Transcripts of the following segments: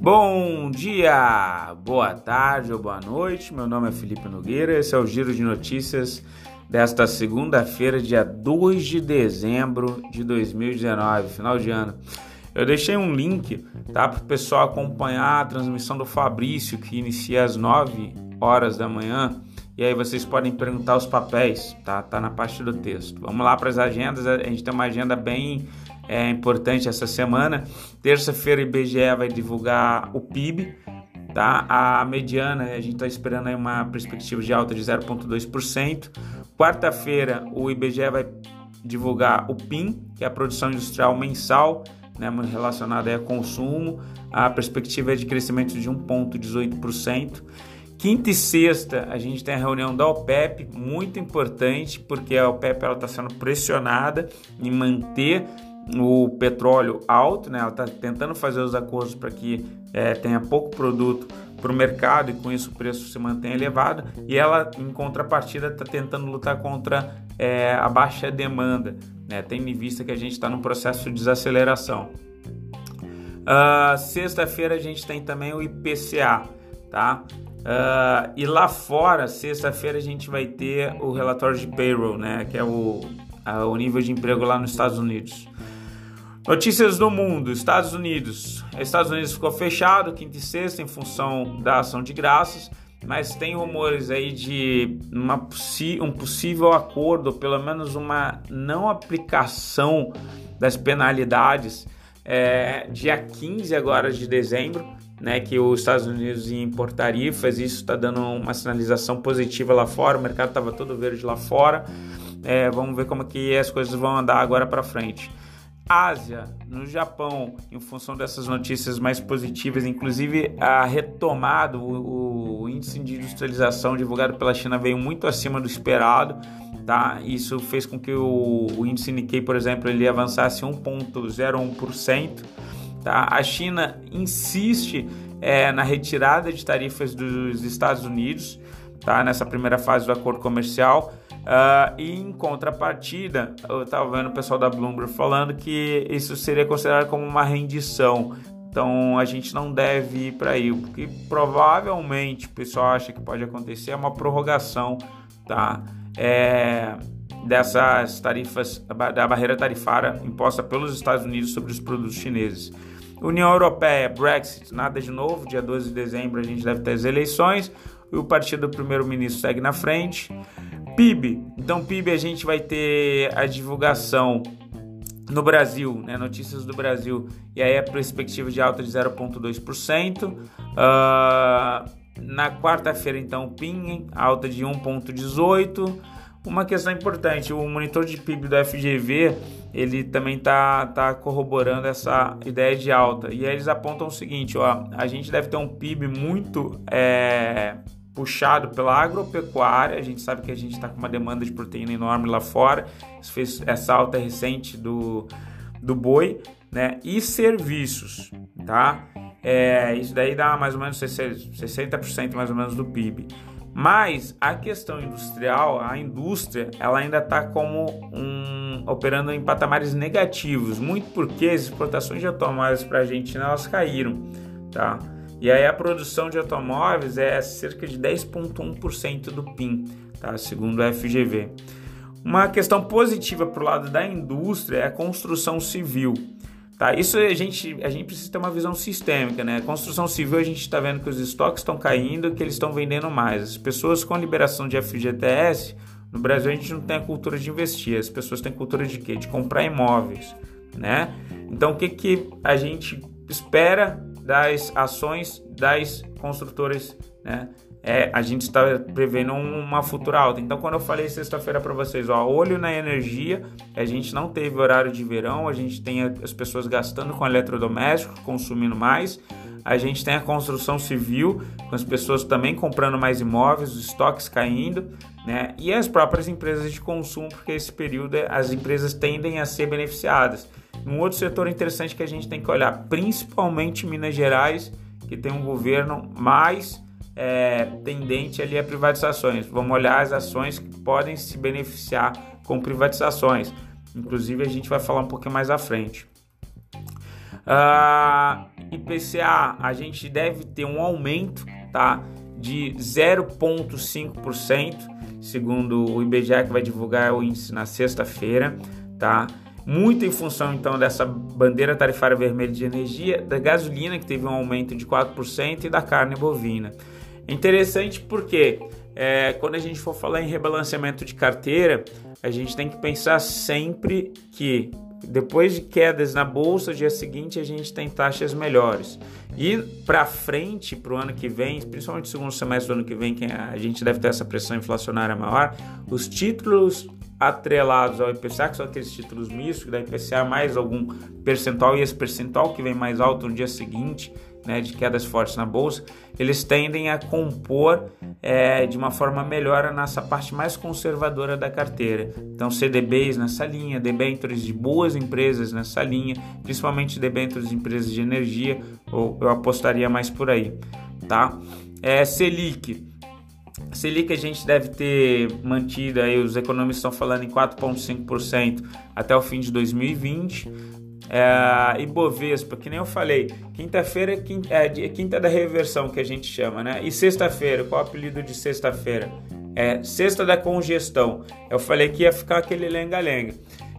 Bom dia, boa tarde ou boa noite. Meu nome é Felipe Nogueira. Esse é o Giro de Notícias desta segunda-feira, dia 2 de dezembro de 2019, final de ano. Eu deixei um link tá, para o pessoal acompanhar a transmissão do Fabrício, que inicia às 9 horas da manhã. E aí vocês podem perguntar os papéis, tá? Tá na parte do texto. Vamos lá para as agendas. A gente tem uma agenda bem é importante essa semana. Terça-feira, o IBGE vai divulgar o PIB, tá? A mediana, a gente está esperando aí uma perspectiva de alta de 0,2%. Quarta-feira, o IBGE vai divulgar o PIN, que é a produção industrial mensal, né, relacionada a consumo. A perspectiva é de crescimento de 1,18%. Quinta e sexta a gente tem a reunião da OPEP, muito importante, porque a OPEP está sendo pressionada em manter o petróleo alto, né? ela está tentando fazer os acordos para que é, tenha pouco produto para o mercado e com isso o preço se mantenha elevado, e ela, em contrapartida, está tentando lutar contra é, a baixa demanda, né? tendo em vista que a gente está num processo de desaceleração. Uh, Sexta-feira a gente tem também o IPCA, tá? Uh, e lá fora, sexta-feira, a gente vai ter o relatório de payroll, né? Que é o, uh, o nível de emprego lá nos Estados Unidos. Notícias do mundo: Estados Unidos. Estados Unidos ficou fechado quinta e sexta em função da ação de graças, mas tem rumores aí de uma, um possível acordo, pelo menos uma não aplicação das penalidades é, dia 15 agora de dezembro, né, que os Estados Unidos iam impor tarifas, isso está dando uma sinalização positiva lá fora, o mercado estava todo verde lá fora, é, vamos ver como que as coisas vão andar agora para frente. Ásia, no Japão, em função dessas notícias mais positivas, inclusive a retomada, o, o, índice de industrialização divulgado pela China veio muito acima do esperado, tá? Isso fez com que o, o índice Nikkei, por exemplo, ele avançasse 1,01%. Tá? A China insiste é, na retirada de tarifas dos Estados Unidos, tá? Nessa primeira fase do acordo comercial. Uh, e em contrapartida, eu estava vendo o pessoal da Bloomberg falando que isso seria considerado como uma rendição. Então a gente não deve ir para aí. O que provavelmente o pessoal acha que pode acontecer é uma prorrogação tá? É, dessas tarifas, da barreira tarifária imposta pelos Estados Unidos sobre os produtos chineses. União Europeia, Brexit, nada de novo. Dia 12 de dezembro a gente deve ter as eleições. E o partido do primeiro-ministro segue na frente. PIB. Então, PIB a gente vai ter a divulgação no Brasil, né, notícias do Brasil, e aí a perspectiva de alta de 0,2%. Uh, ah, na quarta-feira, então, PIN, alta de 1,18%. Uma questão importante, o monitor de PIB do FGV, ele também está tá corroborando essa ideia de alta. E aí eles apontam o seguinte, ó, a gente deve ter um PIB muito... É, puxado pela agropecuária. A gente sabe que a gente está com uma demanda de proteína enorme lá fora. Isso fez essa alta recente do, do boi, né? E serviços, tá? É, isso daí dá mais ou menos 60% mais ou menos do PIB. Mas a questão industrial, a indústria, ela ainda está como um, operando em patamares negativos, muito porque as exportações de automóveis para a Argentina elas caíram, tá? E aí a produção de automóveis é cerca de 10,1% do PIB, tá? segundo o FGV. Uma questão positiva para o lado da indústria é a construção civil. Tá, isso a gente, a gente precisa ter uma visão sistêmica, né? Construção civil a gente está vendo que os estoques estão caindo, que eles estão vendendo mais. As pessoas com liberação de FGTS, no Brasil a gente não tem a cultura de investir, as pessoas têm cultura de quê? De comprar imóveis, né? Então o que, que a gente espera das ações das construtoras, né? É, a gente está prevendo uma futura alta. Então, quando eu falei sexta-feira para vocês, ó, olho na energia, a gente não teve horário de verão, a gente tem as pessoas gastando com eletrodomésticos, consumindo mais, a gente tem a construção civil, com as pessoas também comprando mais imóveis, os estoques caindo, né? E as próprias empresas de consumo, porque esse período as empresas tendem a ser beneficiadas. Um outro setor interessante que a gente tem que olhar, principalmente Minas Gerais, que tem um governo mais é, tendente ali a privatizações. Vamos olhar as ações que podem se beneficiar com privatizações. Inclusive a gente vai falar um pouquinho mais à frente. Uh, IPCA, a gente deve ter um aumento tá, de 0,5%, segundo o IBGE que vai divulgar o índice na sexta-feira. Tá? muito em função então dessa bandeira tarifária vermelha de energia, da gasolina que teve um aumento de 4% e da carne bovina. Interessante porque é, quando a gente for falar em rebalanceamento de carteira, a gente tem que pensar sempre que depois de quedas na bolsa, dia seguinte a gente tem taxas melhores. E para frente, para o ano que vem, principalmente segundo semestre do ano que vem, que a gente deve ter essa pressão inflacionária maior, os títulos atrelados ao IPCA, que são aqueles títulos mistos, da IPCA mais algum percentual, e esse percentual que vem mais alto no dia seguinte, né, de quedas fortes na bolsa, eles tendem a compor é, de uma forma melhor a nossa parte mais conservadora da carteira. Então, CDBs nessa linha, debêntures de boas empresas nessa linha, principalmente debêntures de empresas de energia, ou eu apostaria mais por aí, tá? É, Selic Selic a gente deve ter mantido aí, os economistas estão falando em 4,5% até o fim de 2020. É, e Bovespa, que nem eu falei, quinta-feira é quinta, é, quinta da reversão que a gente chama, né? E sexta-feira, qual é o apelido de sexta-feira? É sexta da congestão. Eu falei que ia ficar aquele lenga-lenga.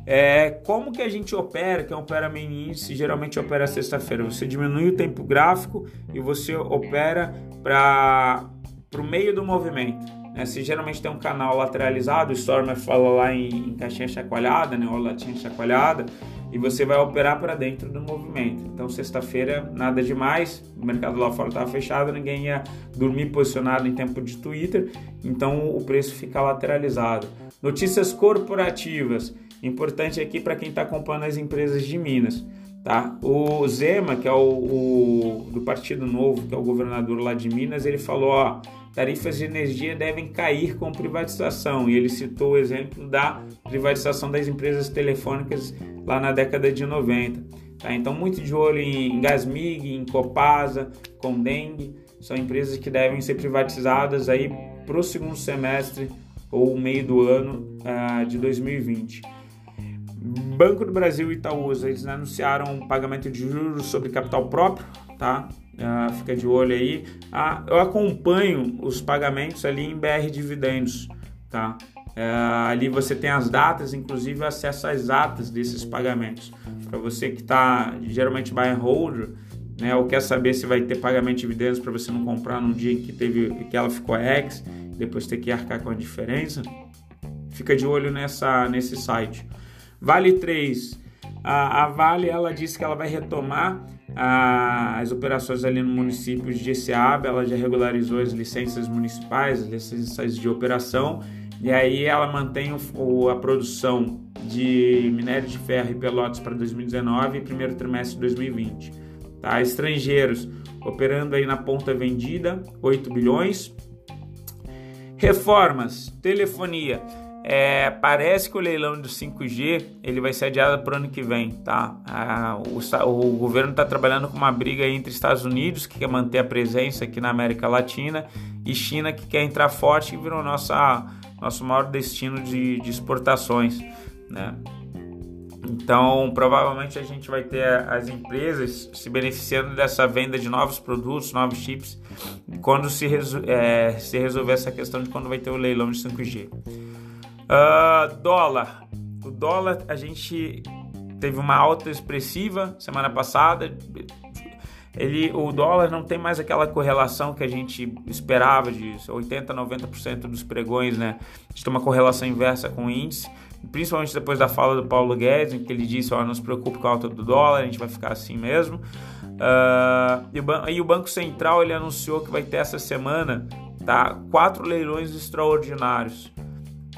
É, como que a gente opera? Quem opera main índice geralmente opera sexta-feira. Você diminui o tempo gráfico e você opera para o meio do movimento. Né? Se geralmente tem um canal lateralizado, o Stormer fala lá em, em caixinha chacoalhada, né? ou latinha chacoalhada, e você vai operar para dentro do movimento. Então, sexta-feira, nada demais, o mercado lá fora estava fechado, ninguém ia dormir posicionado em tempo de Twitter, então o preço fica lateralizado. Notícias corporativas, importante aqui para quem está acompanhando as empresas de Minas. Tá? O Zema, que é o, o, do Partido Novo, que é o governador lá de Minas, ele falou: ó, tarifas de energia devem cair com privatização. E ele citou o exemplo da privatização das empresas telefônicas lá na década de 90. Tá? Então, muito de olho em Gasmig, em Copasa, Condeng, são empresas que devem ser privatizadas aí para o segundo semestre ou meio do ano uh, de 2020. Banco do Brasil e Itaúsa, eles anunciaram um pagamento de juros sobre capital próprio, tá? Uh, fica de olho aí. Uh, eu acompanho os pagamentos ali em BR Dividendos, tá? Uh, ali você tem as datas, inclusive acesso às datas desses pagamentos. Para você que está geralmente buy and hold, né, ou quer saber se vai ter pagamento de dividendos para você não comprar num dia em que teve que ela ficou ex, depois ter que arcar com a diferença, fica de olho nessa nesse site. Vale 3. A, a Vale ela disse que ela vai retomar a, as operações ali no município de GCAB, ela já regularizou as licenças municipais, as licenças de operação, e aí ela mantém o, a produção de minério de ferro e pelotas para 2019 e primeiro trimestre de 2020. Tá? Estrangeiros operando aí na ponta vendida, 8 bilhões. Reformas, telefonia. É, parece que o leilão do 5G ele vai ser adiado para o ano que vem, tá? Ah, o, o, governo está trabalhando com uma briga entre Estados Unidos, que quer manter a presença aqui na América Latina, e China, que quer entrar forte e virou nossa, nosso maior destino de, de exportações, né? Então, provavelmente a gente vai ter as empresas se beneficiando dessa venda de novos produtos, novos chips, quando se, é, se resolver essa questão de quando vai ter o leilão de 5G. Uh, dólar. O dólar, a gente teve uma alta expressiva semana passada. Ele, o dólar não tem mais aquela correlação que a gente esperava de 80, 90% dos pregões, né? A gente tem uma correlação inversa com o índice, principalmente depois da fala do Paulo Guedes, em que ele disse: ó, não se preocupe com a alta do dólar, a gente vai ficar assim mesmo. Uh, e, o, e o Banco Central ele anunciou que vai ter essa semana tá, quatro leilões extraordinários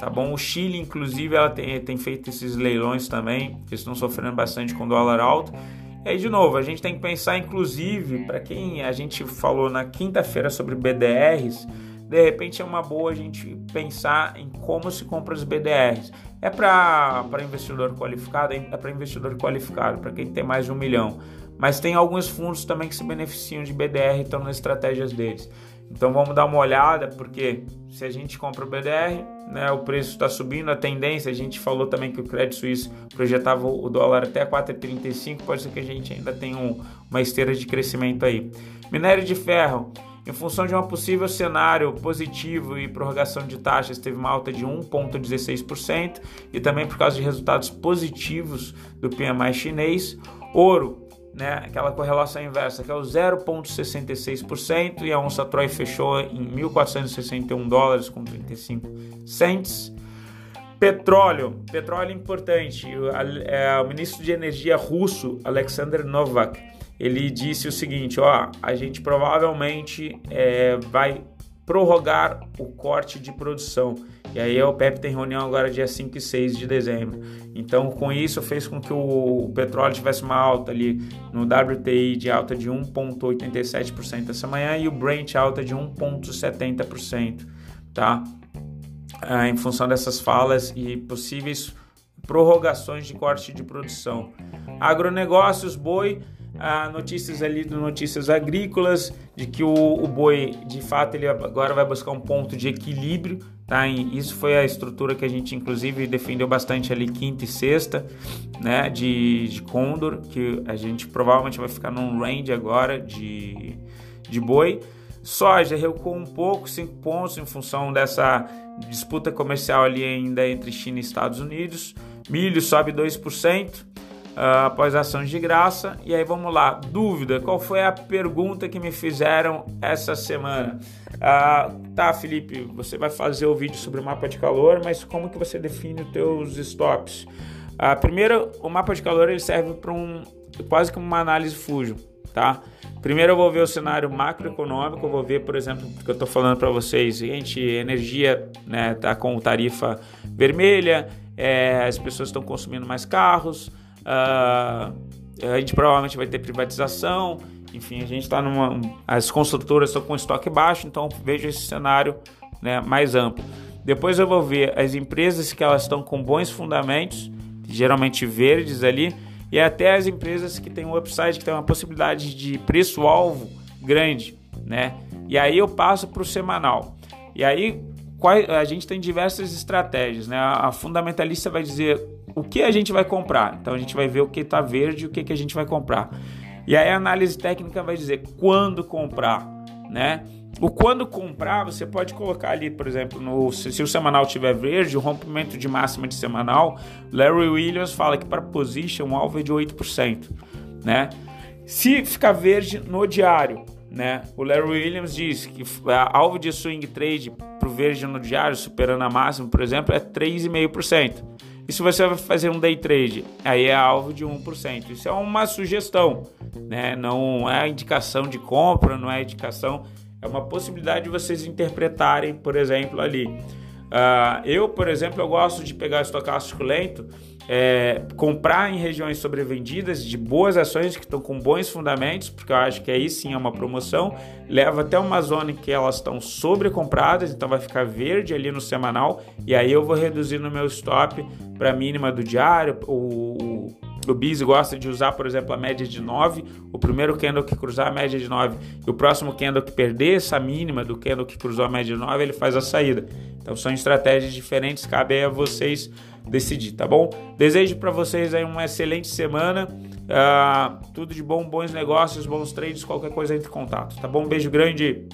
tá bom? O Chile, inclusive, ela tem, tem feito esses leilões também, que estão sofrendo bastante com dólar alto. E aí, de novo, a gente tem que pensar, inclusive, para quem a gente falou na quinta-feira sobre BDRs, de repente é uma boa a gente pensar em como se compra os BDRs. É para investidor qualificado? É para investidor qualificado, para quem tem mais de um milhão. Mas tem alguns fundos também que se beneficiam de BDR e estão nas estratégias deles. Então vamos dar uma olhada, porque se a gente compra o BDR, né, o preço está subindo, a tendência, a gente falou também que o Credit Suisse projetava o dólar até 4,35, pode ser que a gente ainda tenha um, uma esteira de crescimento aí. Minério de ferro, em função de um possível cenário positivo e prorrogação de taxas, teve uma alta de 1,16% e também por causa de resultados positivos do PMI chinês. Ouro, né, aquela correlação inversa, que é o 0,66%, e a onça Troy fechou em 1.461 dólares com 35 cents. Petróleo, petróleo importante. O, é, o ministro de Energia russo, Alexander Novak, ele disse o seguinte: ó, a gente provavelmente é, vai prorrogar o corte de produção. E aí a OPEP tem reunião agora dia 5 e 6 de dezembro. Então, com isso, fez com que o petróleo tivesse uma alta ali no WTI de alta de 1,87% essa manhã e o Brent alta de 1,70%, tá? Ah, em função dessas falas e possíveis prorrogações de corte de produção. Agronegócios, boi ah, notícias ali do Notícias Agrícolas, de que o, o, boi, de fato, ele agora vai buscar um ponto de equilíbrio, tá? Isso foi a estrutura que a gente, inclusive, defendeu bastante ali quinta e sexta, né? De, de Condor, que a gente provavelmente vai ficar num range agora de, de boi. Soja recuou um pouco, 5 pontos, em função dessa disputa comercial ali ainda entre China e Estados Unidos. Milho sobe 2% uh, após ações de graça. E aí vamos lá, dúvida, qual foi a pergunta que me fizeram essa semana? Uh, tá, Felipe, você vai fazer o vídeo sobre o mapa de calor, mas como que você define os teus stops? Uh, primeiro, o mapa de calor ele serve para um quase como uma análise Fusion, tá? Primeiro eu vou ver o cenário macroeconômico, eu vou ver, por exemplo, que eu estou falando para vocês, gente, energia né, tá com tarifa vermelha, é, as pessoas estão consumindo mais carros, a gente provavelmente vai ter privatização. Enfim, a gente está numa. As construtoras estão com estoque baixo, então vejo esse cenário né, mais amplo. Depois eu vou ver as empresas que elas estão com bons fundamentos, geralmente verdes ali, e até as empresas que têm um upside, que tem uma possibilidade de preço-alvo grande, né? E aí eu passo para o semanal. E aí a gente tem diversas estratégias, né? A fundamentalista vai dizer o que a gente vai comprar. Então a gente vai ver o que está verde e o que, que a gente vai comprar. E aí a análise técnica vai dizer quando comprar, né? O quando comprar, você pode colocar ali, por exemplo, no, se, se o semanal tiver verde, o rompimento de máxima de semanal, Larry Williams fala que para position o alvo é de 8%, né? Se ficar verde no diário, né? O Larry Williams diz que alvo de swing trade para o verde no diário, superando a máxima, por exemplo, é 3,5%. E se você vai fazer um day trade, aí é alvo de 1%. Isso é uma sugestão, né? não é indicação de compra, não é indicação, é uma possibilidade de vocês interpretarem, por exemplo, ali. Uh, eu, por exemplo, eu gosto de pegar estocástico lento, é, comprar em regiões sobrevendidas de boas ações que estão com bons fundamentos, porque eu acho que aí sim é uma promoção. Leva até uma zona que elas estão sobrecompradas, então vai ficar verde ali no semanal, e aí eu vou reduzir no meu stop para a mínima do diário. O, o Biz gosta de usar, por exemplo, a média de 9. O primeiro candle que cruzar a média de 9 e o próximo candle que perder essa mínima do candle que cruzou a média de 9, ele faz a saída. Então são estratégias diferentes, cabe aí a vocês decidir, tá bom? Desejo para vocês aí uma excelente semana. Uh, tudo de bom, bons negócios, bons trades, qualquer coisa entre em contato, tá bom? Beijo grande.